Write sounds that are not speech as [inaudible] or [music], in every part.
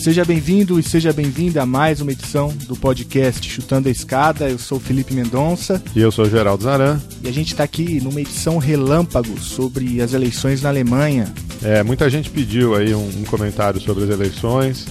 Seja bem-vindo e seja bem-vinda a mais uma edição do podcast Chutando a Escada. Eu sou o Felipe Mendonça. E eu sou o Geraldo Zaran. E a gente está aqui numa edição relâmpago sobre as eleições na Alemanha. É, muita gente pediu aí um, um comentário sobre as eleições.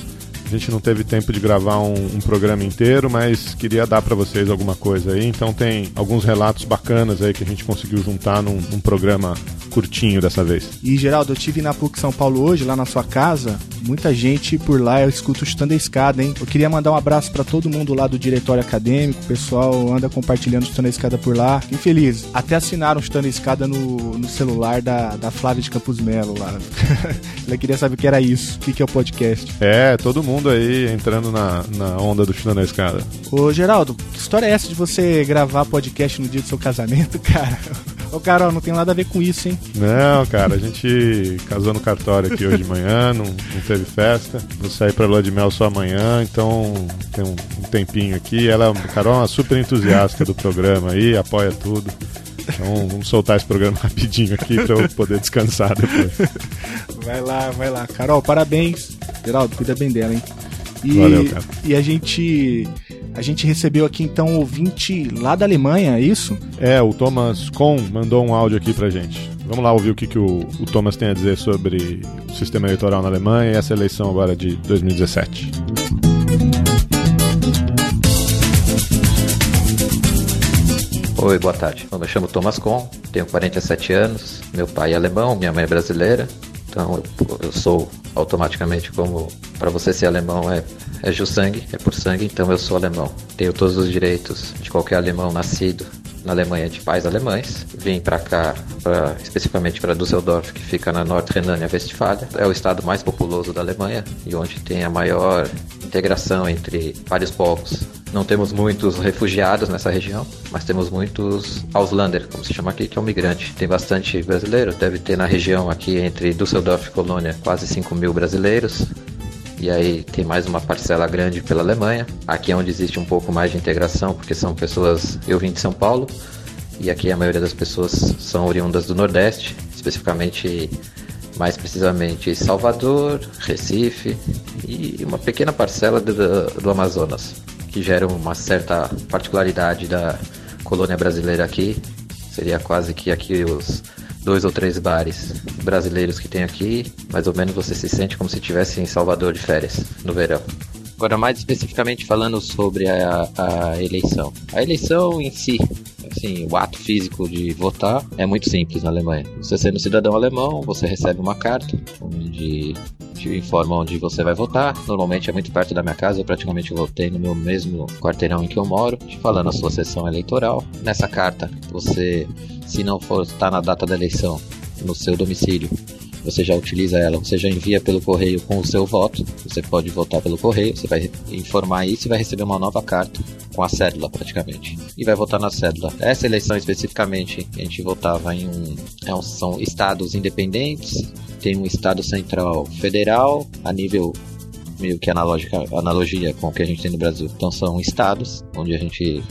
A gente não teve tempo de gravar um, um programa inteiro, mas queria dar para vocês alguma coisa aí. Então tem alguns relatos bacanas aí que a gente conseguiu juntar num, num programa curtinho dessa vez. E Geraldo, eu tive na PUC São Paulo hoje, lá na sua casa. Muita gente por lá, eu escuto chutando a escada, hein? Eu queria mandar um abraço para todo mundo lá do diretório acadêmico. O pessoal anda compartilhando chutando a escada por lá. Fiquei feliz. Até assinaram chutando a escada no, no celular da, da Flávia de Campos Melo lá. [laughs] Ela queria saber o que era isso, o que, que é o podcast. É, todo mundo aí entrando na, na onda do chutando na escada. Ô, Geraldo, que história é essa de você gravar podcast no dia do seu casamento, [laughs] cara? Ô, Carol, não tem nada a ver com isso, hein? Não, cara, a gente casou no cartório aqui hoje de manhã, [laughs] não, não teve festa. Vou sair pra lua de mel só amanhã, então tem um, um tempinho aqui. Ela, Carol, é uma super entusiasta do programa aí, apoia tudo. Então vamos soltar esse programa [laughs] rapidinho aqui para eu poder descansar depois. Vai lá, vai lá. Carol, parabéns. Geraldo, cuida bem dela, hein? E, Valeu, cara. E a gente. A gente recebeu aqui então um ouvinte lá da Alemanha, é isso? É, o Thomas Kohn mandou um áudio aqui pra gente. Vamos lá ouvir o que, que o, o Thomas tem a dizer sobre o sistema eleitoral na Alemanha e essa eleição agora de 2017. Oi, boa tarde. Eu me chamo Thomas Kohn, tenho 47 anos, meu pai é alemão, minha mãe é brasileira, então eu, eu sou automaticamente como para você ser alemão é é sangue, é por sangue, então eu sou alemão. Tenho todos os direitos de qualquer alemão nascido na Alemanha de pais alemães. Vim para cá, pra, especificamente para Düsseldorf, que fica na Nordrhein-Westfália. É o estado mais populoso da Alemanha e onde tem a maior integração entre vários povos. Não temos muitos refugiados nessa região, mas temos muitos Ausländer, como se chama aqui, que é um migrante. Tem bastante brasileiro, deve ter na região aqui entre Düsseldorf e Colônia quase 5 mil brasileiros. E aí tem mais uma parcela grande pela Alemanha. Aqui é onde existe um pouco mais de integração, porque são pessoas. Eu vim de São Paulo, e aqui a maioria das pessoas são oriundas do Nordeste, especificamente mais precisamente Salvador, Recife e uma pequena parcela do, do Amazonas que geram uma certa particularidade da colônia brasileira aqui. Seria quase que aqui os dois ou três bares brasileiros que tem aqui, mais ou menos você se sente como se estivesse em Salvador de férias no verão. Agora, mais especificamente falando sobre a, a eleição. A eleição em si, assim, o ato físico de votar é muito simples na Alemanha. Você sendo cidadão alemão, você recebe uma carta onde te informa onde você vai votar. Normalmente é muito perto da minha casa, eu praticamente votei no meu mesmo quarteirão em que eu moro, te falando a sua sessão eleitoral. Nessa carta, você, se não for estar na data da eleição no seu domicílio, você já utiliza ela, você já envia pelo correio com o seu voto. Você pode votar pelo correio, você vai informar isso e vai receber uma nova carta com a cédula praticamente. E vai votar na cédula. Essa eleição especificamente, a gente votava em um, é um são estados independentes, tem um estado central federal a nível meio que analogia, analogia com o que a gente tem no Brasil. Então são estados onde a gente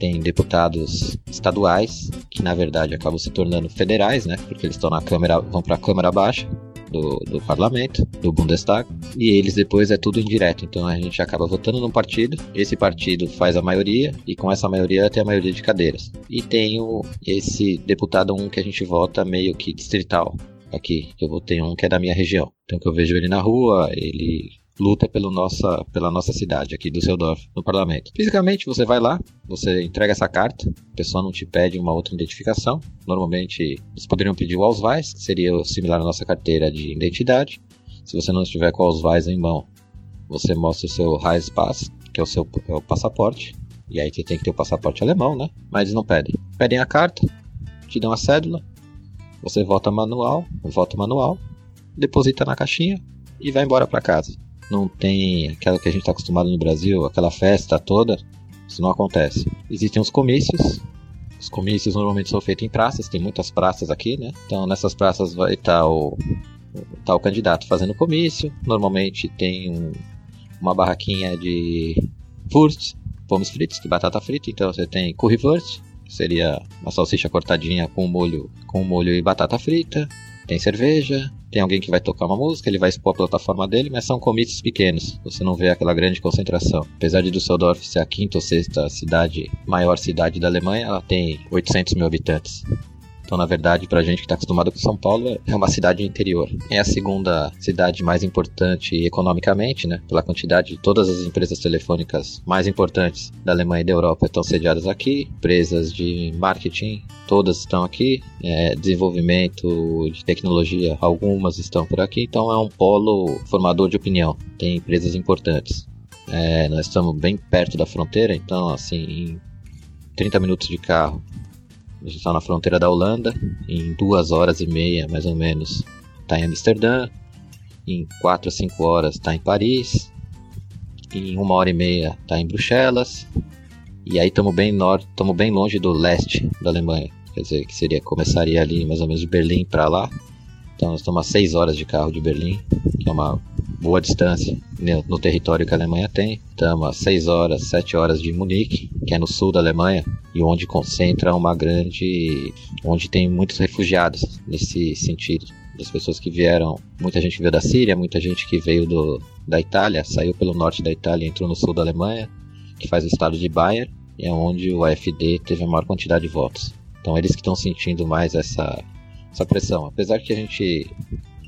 tem deputados estaduais, que na verdade acabam se tornando federais, né? Porque eles estão na Câmara, vão para a Câmara Baixa do, do parlamento, do Bundestag, e eles depois é tudo indireto. Então a gente acaba votando num partido, esse partido faz a maioria, e com essa maioria tem a maioria de cadeiras. E tem o, esse deputado um que a gente vota meio que distrital. Aqui, eu votei um que é da minha região. Então que eu vejo ele na rua, ele luta pelo nossa, pela nossa cidade aqui, do Seudorf, no parlamento. Fisicamente, você vai lá, você entrega essa carta, a pessoa não te pede uma outra identificação. Normalmente, eles poderiam pedir o Ausweis, que seria similar à nossa carteira de identidade. Se você não estiver com o Ausweis em mão, você mostra o seu Reisepass, que é o seu é o passaporte. E aí você tem que ter o passaporte alemão, né? Mas eles não pedem. Pedem a carta, te dão a cédula, você vota manual, vota manual, deposita na caixinha e vai embora para casa não tem aquela que a gente está acostumado no Brasil, aquela festa toda, isso não acontece. Existem os comícios, os comícios normalmente são feitos em praças, tem muitas praças aqui, né? Então nessas praças vai estar o, tal candidato fazendo comício. Normalmente tem um, uma barraquinha de Wurst, pommes frites, de batata frita. Então você tem currywurst, que seria uma salsicha cortadinha com molho, com molho e batata frita. Tem cerveja, tem alguém que vai tocar uma música, ele vai expor a plataforma dele, mas são comícios pequenos. Você não vê aquela grande concentração. Apesar de Düsseldorf ser a quinta ou sexta cidade, maior cidade da Alemanha, ela tem 800 mil habitantes. Então, na verdade, pra gente que está acostumado com São Paulo, é uma cidade interior. É a segunda cidade mais importante economicamente, né? Pela quantidade de todas as empresas telefônicas mais importantes da Alemanha e da Europa estão sediadas aqui. Empresas de marketing, todas estão aqui. É, desenvolvimento de tecnologia, algumas estão por aqui. Então, é um polo formador de opinião. Tem empresas importantes. É, nós estamos bem perto da fronteira, então, assim, em 30 minutos de carro a gente está na fronteira da Holanda. Em duas horas e meia, mais ou menos, está em Amsterdã. Em quatro a cinco horas está em Paris. Em uma hora e meia está em Bruxelas. E aí estamos bem estamos bem longe do leste da Alemanha. Quer dizer, que seria começaria ali mais ou menos de Berlim para lá. Então nós estamos a seis horas de carro de Berlim, que é uma boa distância no território que a Alemanha tem. Estamos a 6 horas, 7 horas de Munique, que é no sul da Alemanha, e onde concentra uma grande. onde tem muitos refugiados nesse sentido. Das pessoas que vieram, muita gente veio da Síria, muita gente que veio do, da Itália, saiu pelo norte da Itália e entrou no sul da Alemanha, que faz o estado de Bayern, e é onde o AfD teve a maior quantidade de votos. Então eles que estão sentindo mais essa, essa pressão. Apesar que a gente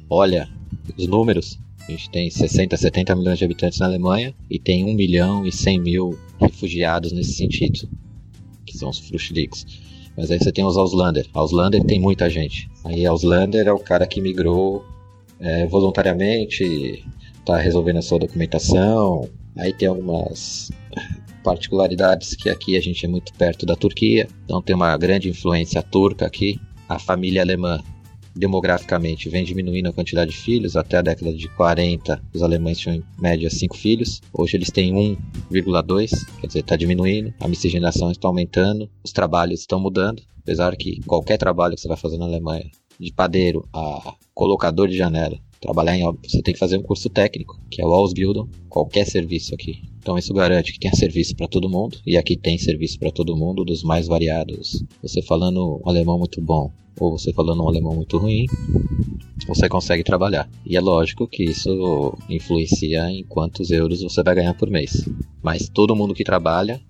olha os números, a gente tem 60, 70 milhões de habitantes na Alemanha e tem 1 milhão e 100 mil refugiados nesse sentido, que são os Flüchtlings. Mas aí você tem os Auslander. Auslander tem muita gente. Aí Auslander é o cara que migrou é, voluntariamente, está resolvendo a sua documentação. Aí tem algumas particularidades que aqui a gente é muito perto da Turquia, então tem uma grande influência turca aqui. A família alemã demograficamente vem diminuindo a quantidade de filhos. Até a década de 40, os alemães tinham em média 5 filhos. Hoje eles têm 1,2, quer dizer, está diminuindo. A miscigenação está aumentando. Os trabalhos estão mudando. Apesar que qualquer trabalho que você vai fazer na Alemanha, de padeiro a colocador de janela, trabalhar em obra, você tem que fazer um curso técnico, que é o Ausbildung, qualquer serviço aqui. Então isso garante que tenha serviço para todo mundo, e aqui tem serviço para todo mundo, dos mais variados. Você falando um alemão muito bom, ou você falando um alemão muito ruim, você consegue trabalhar. E é lógico que isso influencia em quantos euros você vai ganhar por mês. Mas todo mundo que trabalha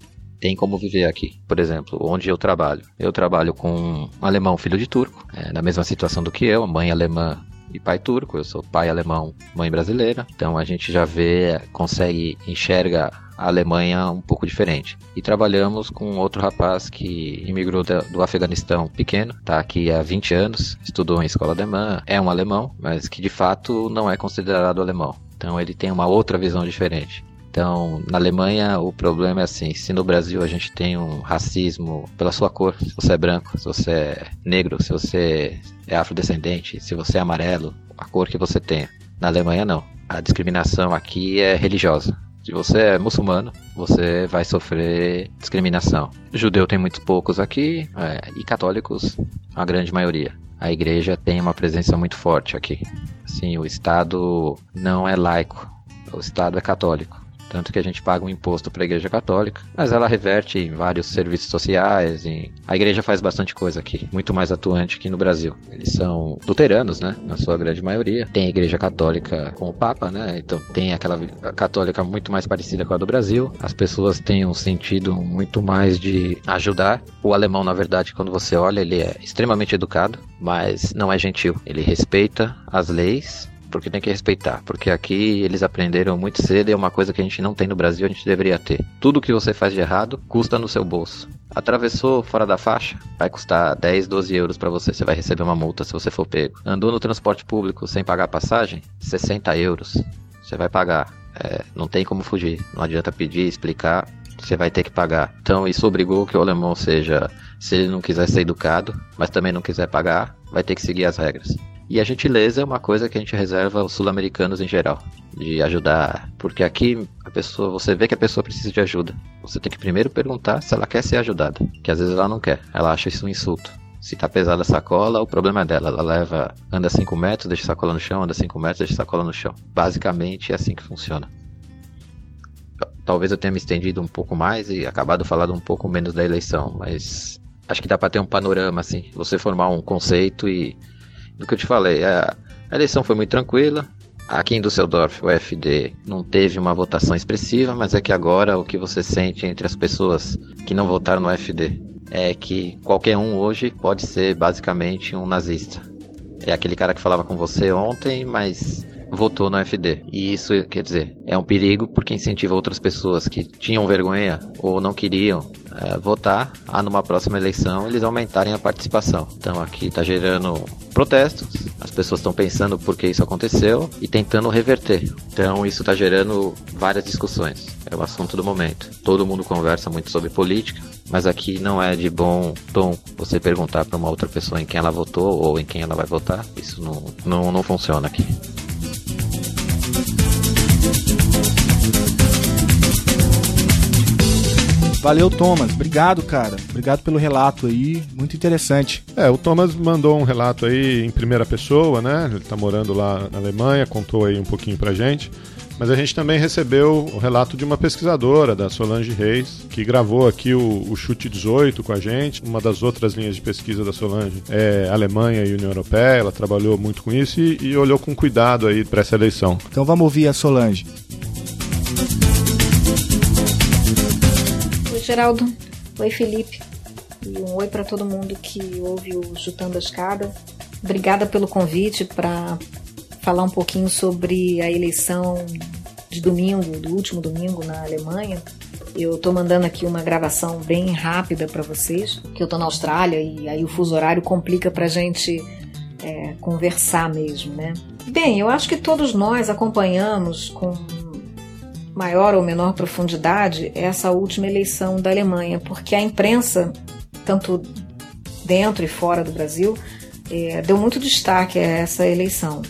tem como viver aqui. Por exemplo, onde eu trabalho. Eu trabalho com um alemão filho de turco, é, na mesma situação do que eu, mãe alemã e pai turco, eu sou pai alemão, mãe brasileira. Então a gente já vê, consegue, enxerga a Alemanha um pouco diferente. E trabalhamos com outro rapaz que imigrou do Afeganistão pequeno, está aqui há 20 anos, estudou em escola alemã, é um alemão, mas que de fato não é considerado alemão. Então ele tem uma outra visão diferente. Então, na Alemanha, o problema é assim: se no Brasil a gente tem um racismo pela sua cor, se você é branco, se você é negro, se você é afrodescendente, se você é amarelo, a cor que você tem. Na Alemanha, não. A discriminação aqui é religiosa. Se você é muçulmano, você vai sofrer discriminação. Judeu tem muito poucos aqui é, e católicos, a grande maioria. A igreja tem uma presença muito forte aqui. Sim, o Estado não é laico, o Estado é católico. Tanto que a gente paga um imposto para a Igreja Católica, mas ela reverte em vários serviços sociais. Em... A igreja faz bastante coisa aqui, muito mais atuante que no Brasil. Eles são luteranos, né? Na sua grande maioria. Tem a Igreja Católica com o Papa, né? Então tem aquela católica muito mais parecida com a do Brasil. As pessoas têm um sentido muito mais de ajudar. O alemão, na verdade, quando você olha, ele é extremamente educado, mas não é gentil. Ele respeita as leis porque tem que respeitar. Porque aqui eles aprenderam muito cedo e é uma coisa que a gente não tem no Brasil, a gente deveria ter. Tudo que você faz de errado custa no seu bolso. Atravessou fora da faixa, vai custar 10, 12 euros para você. Você vai receber uma multa se você for pego. Andou no transporte público sem pagar passagem, 60 euros. Você vai pagar. É, não tem como fugir. Não adianta pedir, explicar. Você vai ter que pagar. Então isso obrigou que o alemão seja, se ele não quiser ser educado, mas também não quiser pagar, vai ter que seguir as regras. E a gentileza é uma coisa que a gente reserva aos sul-americanos em geral, de ajudar, porque aqui a pessoa, você vê que a pessoa precisa de ajuda. Você tem que primeiro perguntar se ela quer ser ajudada, que às vezes ela não quer, ela acha isso um insulto. Se tá pesada a sacola, o problema é dela. Ela leva, anda 5 metros, deixa a sacola no chão, anda 5 metros, deixa a sacola no chão. Basicamente é assim que funciona. Talvez eu tenha me estendido um pouco mais e acabado falando um pouco menos da eleição, mas acho que dá para ter um panorama assim, você formar um conceito e do que eu te falei, a, a eleição foi muito tranquila. Aqui em Düsseldorf, o FD não teve uma votação expressiva, mas é que agora o que você sente entre as pessoas que não votaram no FD é que qualquer um hoje pode ser basicamente um nazista. É aquele cara que falava com você ontem, mas votou no FD. E isso, quer dizer, é um perigo porque incentiva outras pessoas que tinham vergonha ou não queriam é, votar a numa próxima eleição eles aumentarem a participação. Então aqui está gerando protestos, as pessoas estão pensando por que isso aconteceu e tentando reverter. Então isso está gerando várias discussões. É o assunto do momento. Todo mundo conversa muito sobre política, mas aqui não é de bom tom você perguntar para uma outra pessoa em quem ela votou ou em quem ela vai votar. Isso não, não, não funciona aqui. Valeu, Thomas. Obrigado, cara. Obrigado pelo relato aí. Muito interessante. É, o Thomas mandou um relato aí em primeira pessoa, né? Ele tá morando lá na Alemanha, contou aí um pouquinho pra gente. Mas a gente também recebeu o relato de uma pesquisadora, da Solange Reis, que gravou aqui o, o, Chute 18 com a gente. Uma das outras linhas de pesquisa da Solange é Alemanha e União Europeia. Ela trabalhou muito com isso e, e olhou com cuidado aí para essa eleição. Então vamos ouvir a Solange. Geraldo. Oi, Felipe. E um oi para todo mundo que ouve o Chutando a Escada. Obrigada pelo convite para falar um pouquinho sobre a eleição de domingo, do último domingo na Alemanha. Eu estou mandando aqui uma gravação bem rápida para vocês, que eu estou na Austrália e aí o fuso horário complica para a gente é, conversar mesmo, né? Bem, eu acho que todos nós acompanhamos com maior ou menor profundidade essa última eleição da Alemanha, porque a imprensa, tanto dentro e fora do Brasil, é, deu muito destaque a essa eleição.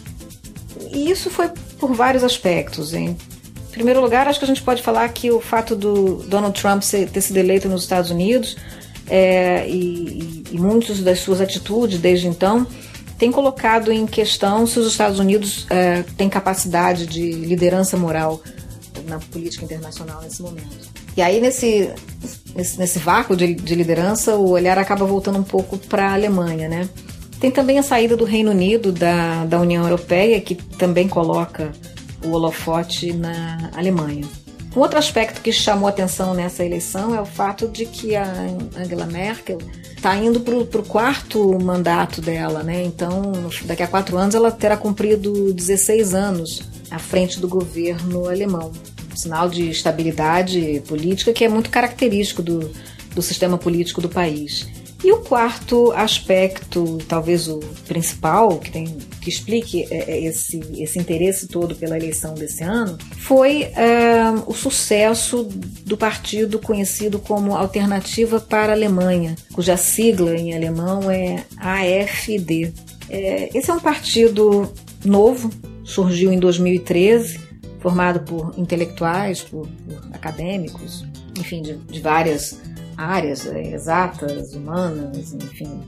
E isso foi por vários aspectos. Em primeiro lugar, acho que a gente pode falar que o fato do Donald Trump ser, ter sido eleito nos Estados Unidos é, e, e muitas das suas atitudes desde então tem colocado em questão se os Estados Unidos é, têm capacidade de liderança moral na política internacional nesse momento. E aí, nesse, nesse, nesse vácuo de, de, liderança, o olhar acaba voltando um pouco para a Alemanha, né? Tem também a saída do Reino Unido da, da União Europeia, que também coloca o holofote na Alemanha. Um outro aspecto que chamou atenção nessa eleição é o fato de que a Angela Merkel está indo para o quarto mandato dela, né? Então, daqui a quatro anos ela terá cumprido 16 anos à frente do governo alemão sinal de estabilidade política que é muito característico do, do sistema político do país. E o quarto aspecto, talvez o principal, que, tem, que explique é, é, esse, esse interesse todo pela eleição desse ano, foi é, o sucesso do partido conhecido como Alternativa para a Alemanha, cuja sigla em alemão é AFD. É, esse é um partido novo, surgiu em 2013 formado por intelectuais, por, por acadêmicos, enfim, de, de várias áreas é, exatas, humanas, enfim.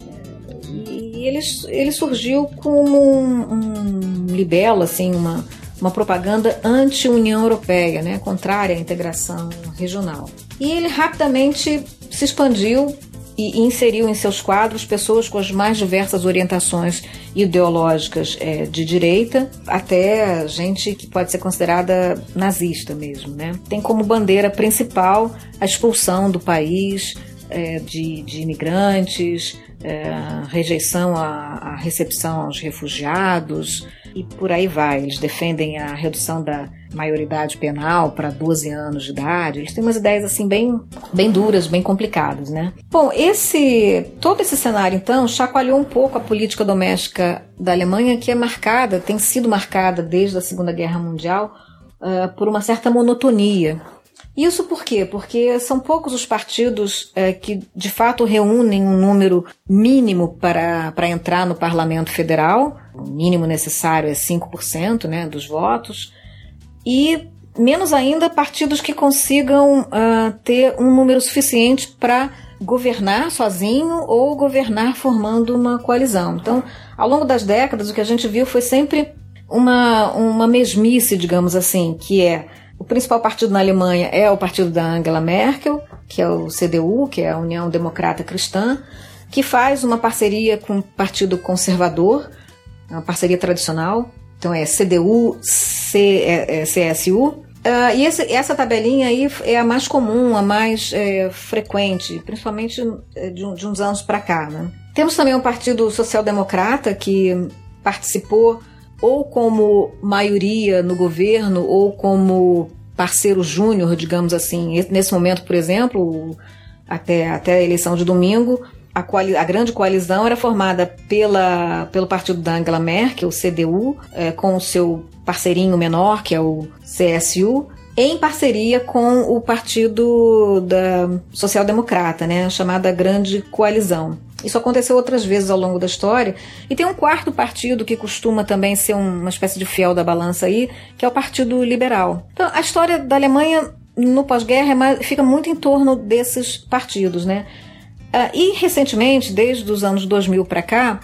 É, e ele, ele surgiu como um, um libelo, assim, uma, uma propaganda anti-União Europeia, né, contrária à integração regional. E ele rapidamente se expandiu e inseriu em seus quadros pessoas com as mais diversas orientações ideológicas é, de direita, até gente que pode ser considerada nazista mesmo. Né? Tem como bandeira principal a expulsão do país é, de, de imigrantes, é, rejeição à, à recepção aos refugiados e por aí vai. Eles defendem a redução da maioridade penal para 12 anos de idade. Eles têm umas ideias assim bem, bem duras, bem complicadas, né? Bom, esse todo esse cenário então chacoalhou um pouco a política doméstica da Alemanha, que é marcada, tem sido marcada desde a Segunda Guerra Mundial uh, por uma certa monotonia. Isso por quê? Porque são poucos os partidos uh, que de fato reúnem um número mínimo para, para entrar no parlamento federal. O mínimo necessário é 5% né, dos votos e menos ainda partidos que consigam uh, ter um número suficiente para governar sozinho ou governar formando uma coalizão. Então, ao longo das décadas, o que a gente viu foi sempre uma, uma mesmice, digamos assim, que é o principal partido na Alemanha é o partido da Angela Merkel, que é o CDU, que é a União Democrata Cristã, que faz uma parceria com o Partido Conservador, uma parceria tradicional, então é CDU, C, é, é, CSU. Uh, e esse, essa tabelinha aí é a mais comum, a mais é, frequente, principalmente é, de, de uns anos para cá. Né? Temos também o Partido Social Democrata, que participou ou como maioria no governo ou como parceiro júnior, digamos assim. Nesse momento, por exemplo, até, até a eleição de domingo, a, coali a grande coalizão era formada pela, pelo partido da Angela Merkel, o CDU, é, com o seu parceirinho menor, que é o CSU, em parceria com o partido da Social Democrata, né, chamada Grande Coalizão. Isso aconteceu outras vezes ao longo da história. E tem um quarto partido que costuma também ser uma espécie de fiel da balança aí, que é o Partido Liberal. Então, a história da Alemanha no pós-guerra é fica muito em torno desses partidos, né? Uh, e recentemente, desde os anos 2000 para cá,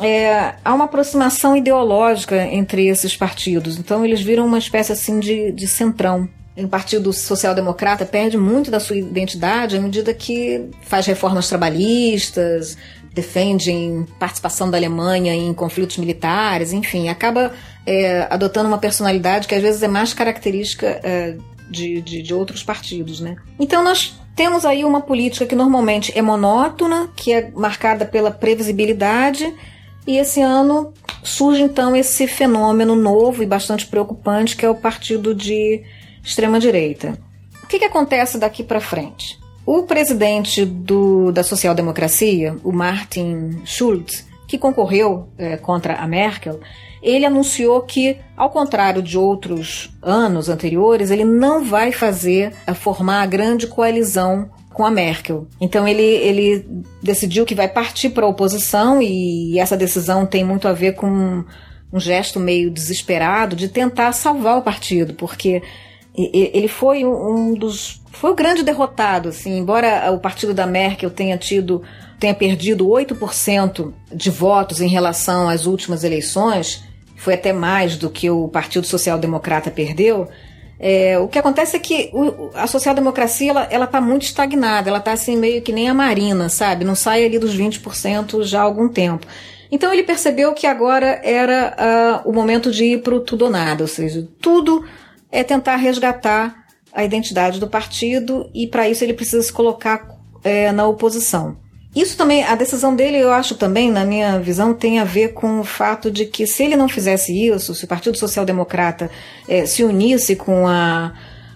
é, há uma aproximação ideológica entre esses partidos. Então eles viram uma espécie assim de, de centrão. O Partido Social Democrata perde muito da sua identidade à medida que faz reformas trabalhistas, defende participação da Alemanha em conflitos militares, enfim, acaba é, adotando uma personalidade que às vezes é mais característica é, de, de, de outros partidos. Né? Então nós temos aí uma política que normalmente é monótona, que é marcada pela previsibilidade, e esse ano surge então esse fenômeno novo e bastante preocupante que é o partido de extrema direita. O que, que acontece daqui para frente? O presidente do, da social-democracia, o Martin Schulz, que concorreu é, contra a Merkel, ele anunciou que, ao contrário de outros anos anteriores, ele não vai fazer a formar a grande coalizão com a Merkel. Então ele, ele decidiu que vai partir para a oposição e essa decisão tem muito a ver com um gesto meio desesperado de tentar salvar o partido, porque ele foi um dos foi o grande derrotado, assim, embora o partido da Merkel tenha tido tenha perdido 8% de votos em relação às últimas eleições, foi até mais do que o Partido Social Democrata perdeu. É, o que acontece é que o, a social-democracia ela, ela tá muito estagnada, ela está assim meio que nem a Marina, sabe? Não sai ali dos 20% já há algum tempo. Então ele percebeu que agora era uh, o momento de ir para o tudo ou nada, ou seja, tudo é tentar resgatar a identidade do partido e para isso ele precisa se colocar é, na oposição. Isso também, a decisão dele, eu acho também, na minha visão, tem a ver com o fato de que se ele não fizesse isso, se o Partido Social Democrata eh, se unisse com a,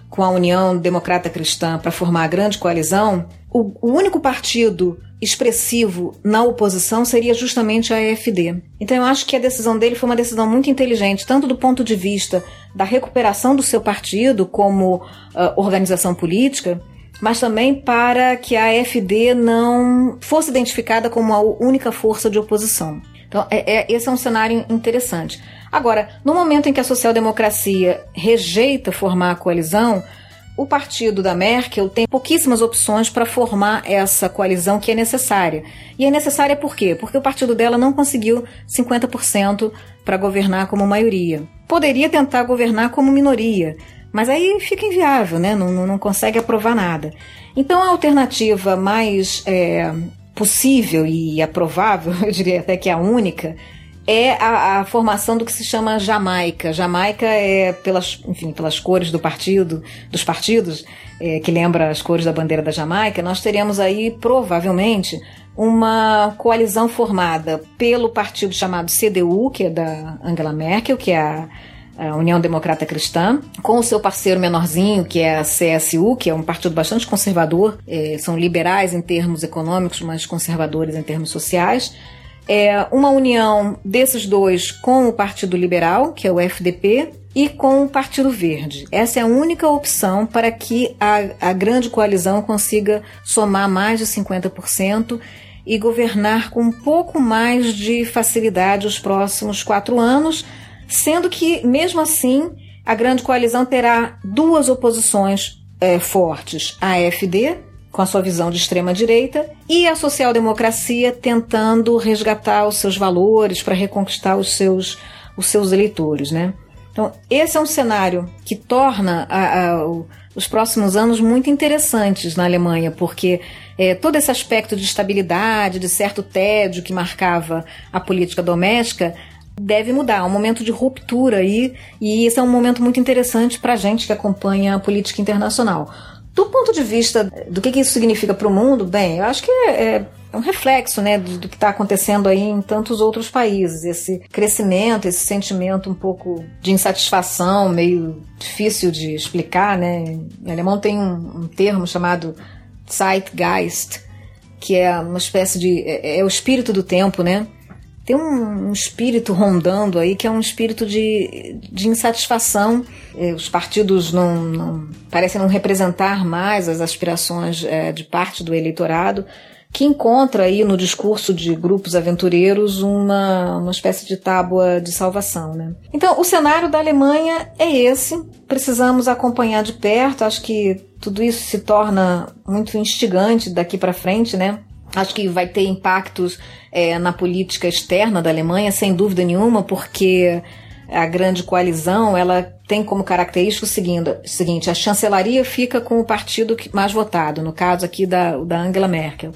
com a União Democrata Cristã para formar a grande coalizão, o, o, único partido expressivo na oposição seria justamente a AfD. Então eu acho que a decisão dele foi uma decisão muito inteligente, tanto do ponto de vista da recuperação do seu partido como uh, organização política, mas também para que a AfD não fosse identificada como a única força de oposição. Então, é, é, esse é um cenário interessante. Agora, no momento em que a social-democracia rejeita formar a coalizão, o partido da Merkel tem pouquíssimas opções para formar essa coalizão que é necessária. E é necessária por quê? Porque o partido dela não conseguiu 50% para governar como maioria. Poderia tentar governar como minoria, mas aí fica inviável, né? Não, não, consegue aprovar nada. Então a alternativa mais é, possível e aprovável, [laughs] eu diria até que a única, é a, a, formação do que se chama Jamaica. Jamaica é pelas, enfim, pelas cores do partido, dos partidos, é, que lembra as cores da bandeira da Jamaica. Nós teremos aí provavelmente uma coalizão formada pelo partido chamado CDU, que é da Angela Merkel, que é a a União Democrata Cristã, com o seu parceiro menorzinho, que é a CSU, que é um partido bastante conservador, é, são liberais em termos econômicos, mas conservadores em termos sociais. É uma união desses dois com o Partido Liberal, que é o FDP, e com o Partido Verde. Essa é a única opção para que a, a grande coalizão consiga somar mais de 50% e governar com um pouco mais de facilidade os próximos quatro anos, sendo que, mesmo assim, a grande coalizão terá duas oposições é, fortes: a AfD, com a sua visão de extrema direita, e a social-democracia tentando resgatar os seus valores para reconquistar os seus, os seus eleitores, né? Então, esse é um cenário que torna a, a, os próximos anos muito interessantes na Alemanha, porque é, todo esse aspecto de estabilidade, de certo tédio que marcava a política doméstica, deve mudar. É um momento de ruptura aí, e esse é um momento muito interessante para a gente que acompanha a política internacional. Do ponto de vista do que, que isso significa para o mundo, bem, eu acho que é, é, é um reflexo né, do, que está acontecendo aí em tantos outros países. Esse crescimento, esse sentimento um pouco de insatisfação, meio difícil de explicar. Né? Em alemão tem um, um termo chamado Zeitgeist, que é uma espécie de. É, é o espírito do tempo, né? Tem um, um, espírito rondando aí que é um espírito de, de insatisfação. É, os partidos não, não, parecem não representar mais as aspirações é, de parte do eleitorado, que encontra aí no discurso de grupos aventureiros uma, uma espécie de tábua de salvação. Né? Então, o cenário da Alemanha é esse. Precisamos acompanhar de perto. Acho que tudo isso se torna muito instigante daqui para frente, né? Acho que vai ter impactos é, na política externa da Alemanha, sem dúvida nenhuma, porque a grande coalizão ela tem como característica o seguinte, a chancelaria fica com o partido mais votado, no caso aqui da, da Angela Merkel.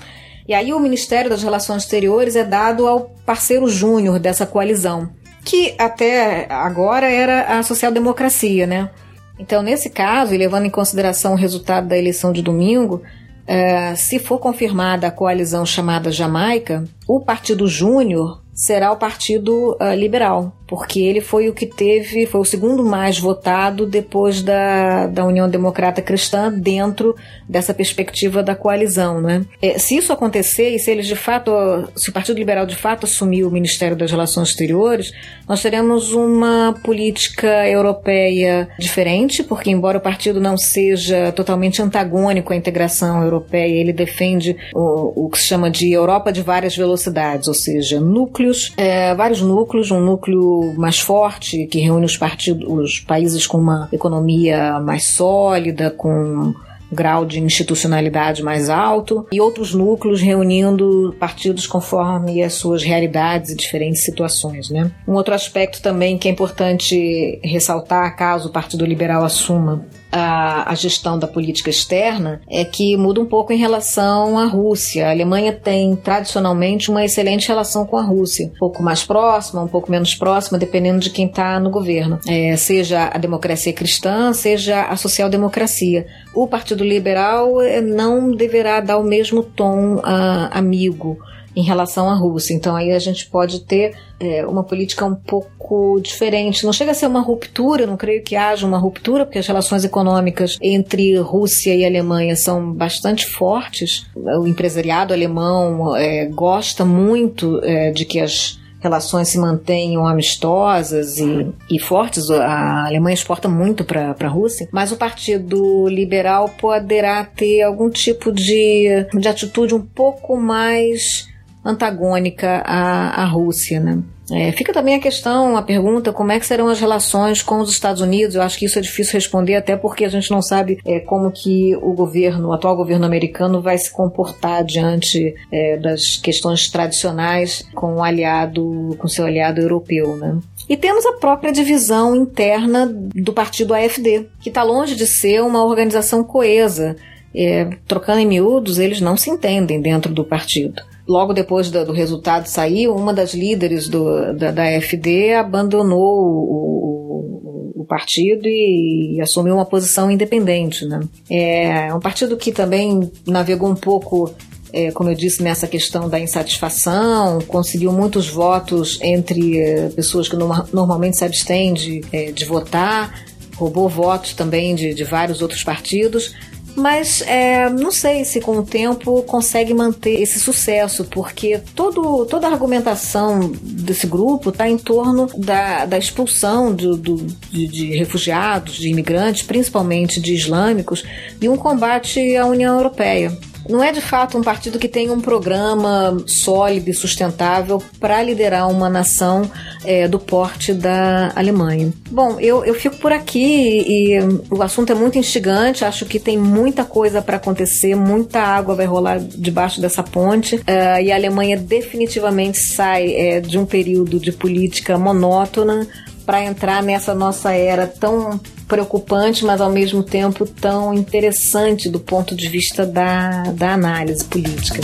E aí o Ministério das Relações Exteriores é dado ao parceiro júnior dessa coalizão, que até agora era a social-democracia, né? Então, nesse caso, e levando em consideração o resultado da eleição de domingo, é, se for confirmada a coalizão chamada Jamaica, o Partido Júnior será o Partido uh, Liberal, porque ele foi o que teve, foi o segundo mais votado depois da, da União Democrata Cristã dentro dessa perspectiva da coalizão, né? É, se isso acontecer e se eles de fato, se o Partido Liberal de fato assumir o Ministério das Relações Exteriores, nós teremos uma política europeia diferente, porque embora o partido não seja totalmente antagônico à integração europeia, ele defende o, o que se chama de Europa de várias velocidades, ou seja, núcleos, é, vários núcleos, um núcleo mais forte que reúne os partidos, os países com uma economia mais sólida, com grau de institucionalidade mais alto e outros núcleos reunindo partidos conforme as suas realidades e diferentes situações. Né? Um outro aspecto também que é importante ressaltar caso o Partido Liberal assuma a, a, gestão da política externa é que muda um pouco em relação à Rússia. A Alemanha tem tradicionalmente uma excelente relação com a Rússia, um pouco mais próxima, um pouco menos próxima, dependendo de quem está no governo, é, seja a democracia cristã, seja a social-democracia. O Partido Liberal é, não deverá dar o mesmo tom uh, amigo em relação à Rússia. Então aí a gente pode ter é, uma política um pouco diferente. Não chega a ser uma ruptura, não creio que haja uma ruptura, porque as relações econômicas entre Rússia e Alemanha são bastante fortes. O empresariado alemão é, gosta muito é, de que as relações se mantenham amistosas e, e fortes. A Alemanha exporta muito para a Rússia, mas o Partido Liberal poderá ter algum tipo de, de atitude um pouco mais antagônica à, à Rússia, né? É, fica também a questão, a pergunta, como é que serão as relações com os Estados Unidos? Eu acho que isso é difícil responder, até porque a gente não sabe é, como que o governo, o atual governo americano, vai se comportar diante é, das questões tradicionais com o aliado, com seu aliado europeu, né? E temos a própria divisão interna do partido AFD, que está longe de ser uma organização coesa. É, trocando em miúdos, eles não se entendem dentro do partido logo depois do, do resultado sair, uma das líderes do, da, da FD abandonou o, o, partido e, assumiu uma posição independente. Né? É, um partido que também navegou um pouco é, como eu disse, nessa questão da insatisfação, conseguiu muitos votos entre é, pessoas que no, normalmente se abstêm de, é, de votar, roubou votos também de, de vários outros partidos, mas é, não sei se com o tempo consegue manter esse sucesso, porque todo, toda a argumentação desse grupo está em torno da, da expulsão do, do, de, de, refugiados, de imigrantes, principalmente de islâmicos, e um combate à União Europeia. Não é de fato um partido que tem um programa sólido e sustentável para liderar uma nação é, do porte da Alemanha. Bom, eu, eu fico por aqui e o assunto é muito instigante, acho que tem muita coisa para acontecer, muita água vai rolar debaixo dessa ponte uh, e a Alemanha definitivamente sai é, de um período de política monótona para entrar nessa nossa era tão preocupante, mas ao mesmo tempo tão interessante do ponto de vista da, da análise política.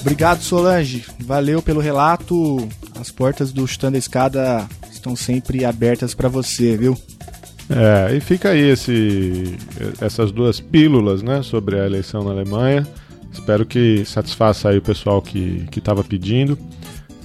Obrigado, Solange. Valeu pelo relato. As portas do Chutando a Escada estão sempre abertas para você, viu? É, e fica aí esse, essas duas pílulas né, sobre a eleição na Alemanha. Espero que satisfaça aí o pessoal que estava pedindo.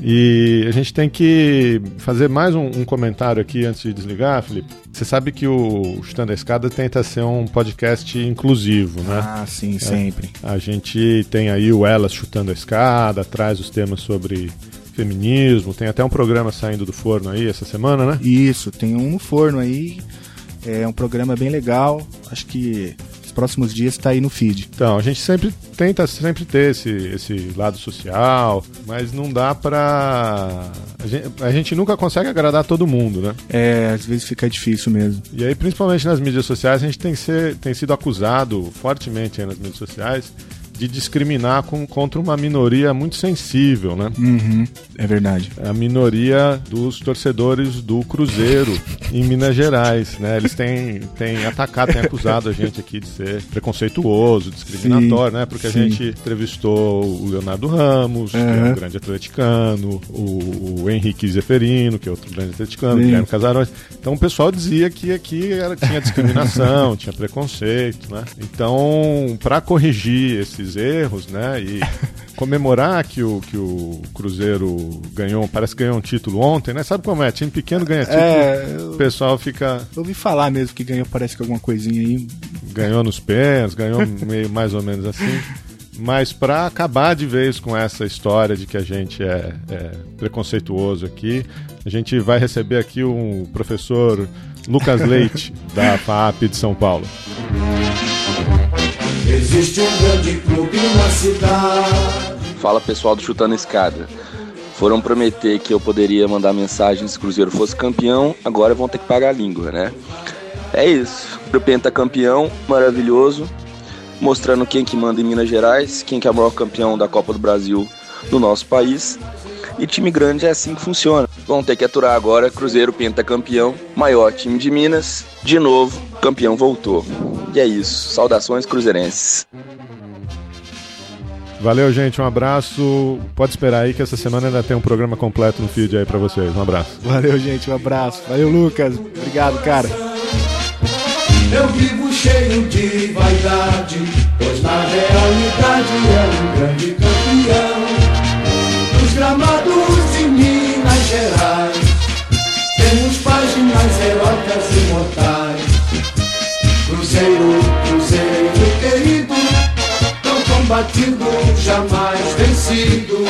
E a gente tem que fazer mais um, um, comentário aqui antes de desligar, Felipe. Você sabe que o Chutando a Escada tenta ser um podcast inclusivo, né? Ah, sim, sempre. É, a gente tem aí o Elas Chutando a Escada, traz os temas sobre feminismo, tem até um programa saindo do forno aí essa semana, né? Isso, tem um no forno aí. É um programa bem legal. Acho que os próximos dias está aí no feed. Então, a gente sempre tenta sempre ter esse, esse lado social, mas não dá pra. A gente, a gente nunca consegue agradar todo mundo, né? É, às vezes fica difícil mesmo. E aí, principalmente nas mídias sociais, a gente tem, ser, tem sido acusado fortemente nas mídias sociais de discriminar com, contra uma minoria muito sensível, né? Uhum, é verdade. A minoria dos torcedores do Cruzeiro em Minas Gerais, né? Eles têm, têm atacado, têm acusado a gente aqui de ser preconceituoso, discriminatório, sim, né? Porque sim. a gente entrevistou o Leonardo Ramos, uhum. que é um grande atleticano, o, o Henrique Zeferino, que é outro grande atleticano, sim. Guilherme Casarões. Então o pessoal dizia que aqui era, tinha discriminação, [laughs] tinha preconceito, né? Então, para corrigir esses erros, né? E [laughs] comemorar que o, que o Cruzeiro ganhou, parece que ganhou um título ontem, né? Sabe como é? Time pequeno ganha título, é, o pessoal fica. Eu ouvi falar mesmo que ganhou, parece que alguma coisinha aí. Ganhou nos pés, ganhou [laughs] meio mais ou menos assim. Mas para acabar de vez com essa história de que a gente é, é, preconceituoso aqui, a gente vai receber aqui um professor Lucas Leite, da FAP de São Paulo. Existe um grande clube na cidade. Fala pessoal do Chutando Escada. Foram prometer que eu poderia mandar mensagens se o Cruzeiro fosse campeão, agora vão ter que pagar a língua, né? É isso. O pentacampeão, maravilhoso, mostrando quem que manda em Minas Gerais, quem que é o maior campeão da Copa do Brasil no nosso país. E time grande é assim que funciona. Vão ter que aturar agora Cruzeiro pentacampeão, maior time de Minas, de novo, campeão voltou. E é isso. Saudações cruzeirenses. Valeu, gente. Um abraço. Pode esperar aí que essa semana ainda tem um programa completo no feed aí para vocês. Um abraço. Valeu, gente. Um abraço. Valeu, Lucas. Obrigado, cara. Eu vivo cheio de vaidade, pois na realidade é um grande campeão. Nos gramados de Minas Gerais, temos páginas heróicas imortais. Cruzeiro, Cruzeiro querido, tão combatido, jamais vencido.